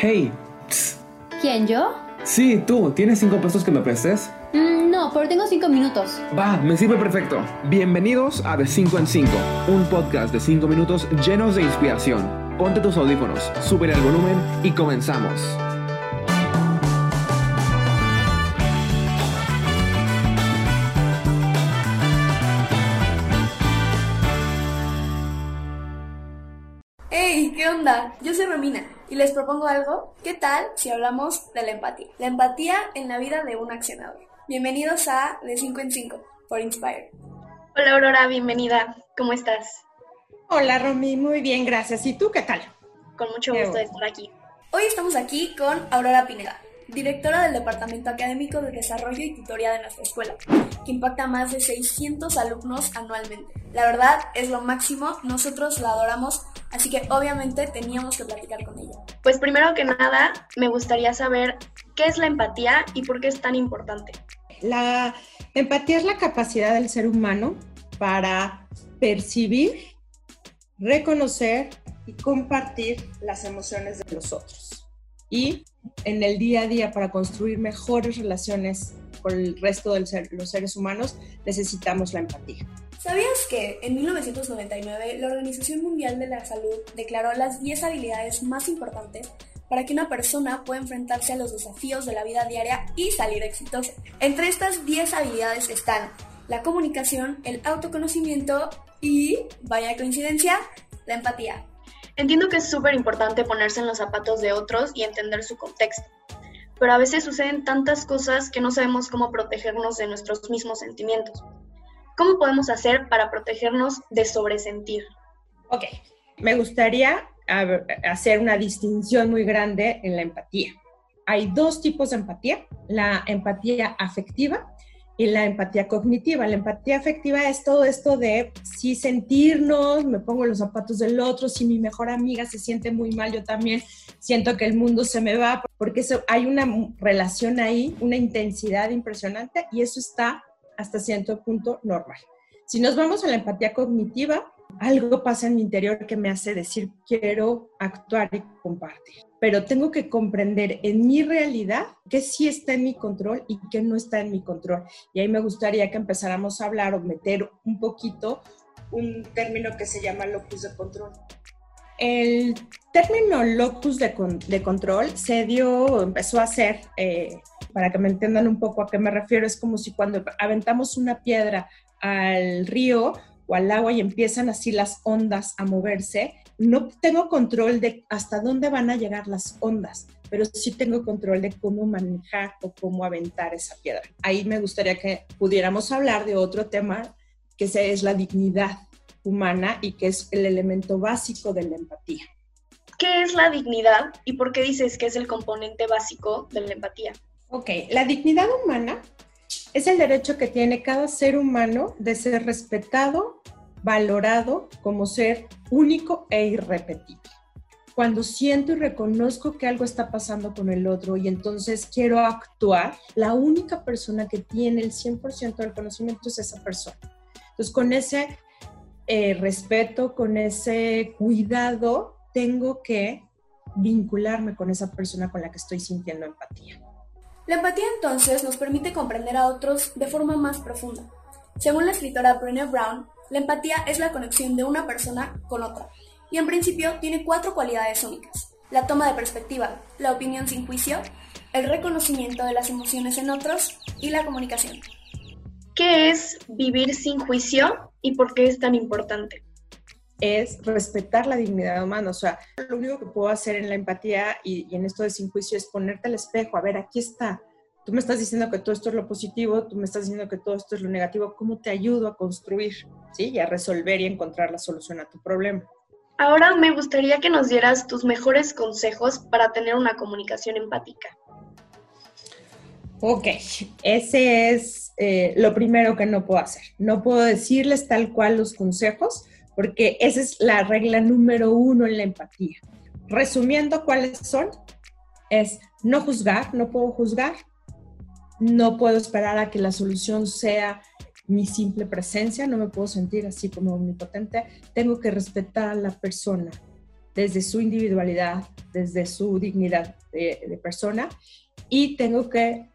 Hey. ¿Quién, yo? Sí, tú. ¿Tienes cinco pesos que me prestes? Mm, no, pero tengo cinco minutos. Va, me sirve perfecto. Bienvenidos a De 5 en 5, un podcast de 5 minutos llenos de inspiración. Ponte tus audífonos, sube el volumen y comenzamos. Hey, ¿qué onda? Yo soy Romina y les propongo algo. ¿Qué tal si hablamos de la empatía? La empatía en la vida de un accionador. Bienvenidos a De 5 en 5 por Inspire. Hola Aurora, bienvenida. ¿Cómo estás? Hola Romy, muy bien, gracias. ¿Y tú qué tal? Con mucho gusto de estar aquí. Hoy estamos aquí con Aurora Pineda, directora del Departamento Académico de Desarrollo y Tutoría de nuestra escuela, que impacta a más de 600 alumnos anualmente. La verdad es lo máximo, nosotros la adoramos, así que obviamente teníamos que platicar con ella. Pues primero que nada, me gustaría saber qué es la empatía y por qué es tan importante. La empatía es la capacidad del ser humano para percibir, reconocer y compartir las emociones de los otros. Y en el día a día, para construir mejores relaciones con el resto de los seres humanos, necesitamos la empatía. ¿Sabías que en 1999 la Organización Mundial de la Salud declaró las 10 habilidades más importantes para que una persona pueda enfrentarse a los desafíos de la vida diaria y salir exitosa? Entre estas 10 habilidades están la comunicación, el autoconocimiento y, vaya coincidencia, la empatía. Entiendo que es súper importante ponerse en los zapatos de otros y entender su contexto, pero a veces suceden tantas cosas que no sabemos cómo protegernos de nuestros mismos sentimientos. ¿Cómo podemos hacer para protegernos de sobresentir? Ok, me gustaría hacer una distinción muy grande en la empatía. Hay dos tipos de empatía, la empatía afectiva y la empatía cognitiva. La empatía afectiva es todo esto de si sentirnos, me pongo los zapatos del otro, si mi mejor amiga se siente muy mal, yo también siento que el mundo se me va, porque eso, hay una relación ahí, una intensidad impresionante y eso está hasta cierto punto normal. Si nos vamos a la empatía cognitiva, algo pasa en mi interior que me hace decir quiero actuar y compartir. Pero tengo que comprender en mi realidad que sí está en mi control y que no está en mi control. Y ahí me gustaría que empezáramos a hablar o meter un poquito un término que se llama locus de control. El término locus de, de control se dio, empezó a ser eh, para que me entiendan un poco a qué me refiero, es como si cuando aventamos una piedra al río o al agua y empiezan así las ondas a moverse, no tengo control de hasta dónde van a llegar las ondas, pero sí tengo control de cómo manejar o cómo aventar esa piedra. Ahí me gustaría que pudiéramos hablar de otro tema que es la dignidad humana y que es el elemento básico de la empatía. ¿Qué es la dignidad y por qué dices que es el componente básico de la empatía? Ok, la dignidad humana es el derecho que tiene cada ser humano de ser respetado, valorado como ser único e irrepetible. Cuando siento y reconozco que algo está pasando con el otro y entonces quiero actuar, la única persona que tiene el 100% del conocimiento es esa persona. Entonces, con ese eh, respeto, con ese cuidado, tengo que vincularme con esa persona con la que estoy sintiendo empatía. La empatía entonces nos permite comprender a otros de forma más profunda. Según la escritora Brené Brown, la empatía es la conexión de una persona con otra, y en principio tiene cuatro cualidades únicas. La toma de perspectiva, la opinión sin juicio, el reconocimiento de las emociones en otros y la comunicación. ¿Qué es vivir sin juicio y por qué es tan importante? es respetar la dignidad humana. O sea, lo único que puedo hacer en la empatía y, en esto de sin juicio es ponerte al espejo, a ver, aquí está. Tú me estás diciendo que todo esto es lo positivo, tú me estás diciendo que todo esto es lo negativo. ¿Cómo te ayudo a construir, sí, y a resolver y encontrar la solución a tu problema? Ahora me gustaría que nos dieras tus mejores consejos para tener una comunicación empática. Ok, ese es eh, lo primero que no puedo hacer. No puedo decirles tal cual los consejos, porque esa es la regla número uno en la empatía. Resumiendo cuáles son, es no juzgar, no puedo juzgar, no puedo esperar a que la solución sea mi simple presencia, no me puedo sentir así como omnipotente, tengo que respetar a la persona, desde su individualidad, desde su dignidad de, persona y tengo que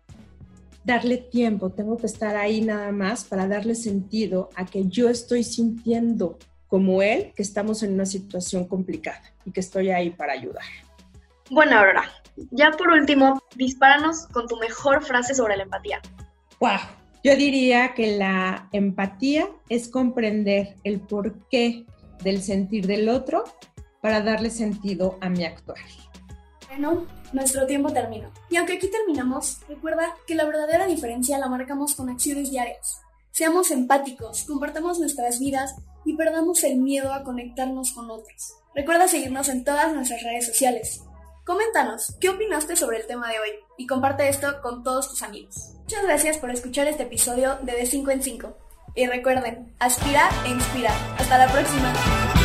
darle tiempo, tengo que estar ahí nada más para darle sentido a que yo estoy sintiendo como él que estamos en una situación complicada y que estoy ahí para ayudar. Bueno, Aurora, ya por último, dispáranos con tu mejor frase sobre la empatía. Wow, yo diría que la empatía es comprender el porqué del sentir del otro para darle sentido a mi actuar. Bueno, nuestro tiempo terminó. Y aunque aquí terminamos, recuerda que la verdadera diferencia la marcamos con acciones diarias. Seamos empáticos, compartamos nuestras vidas y perdamos el miedo a conectarnos con otros. Recuerda seguirnos en todas nuestras redes sociales. Coméntanos, ¿qué opinaste sobre el tema de hoy? Y comparte esto con todos tus amigos. Muchas gracias por escuchar este episodio de De 5 en 5. Y recuerden, aspirar e inspirar. Hasta la próxima.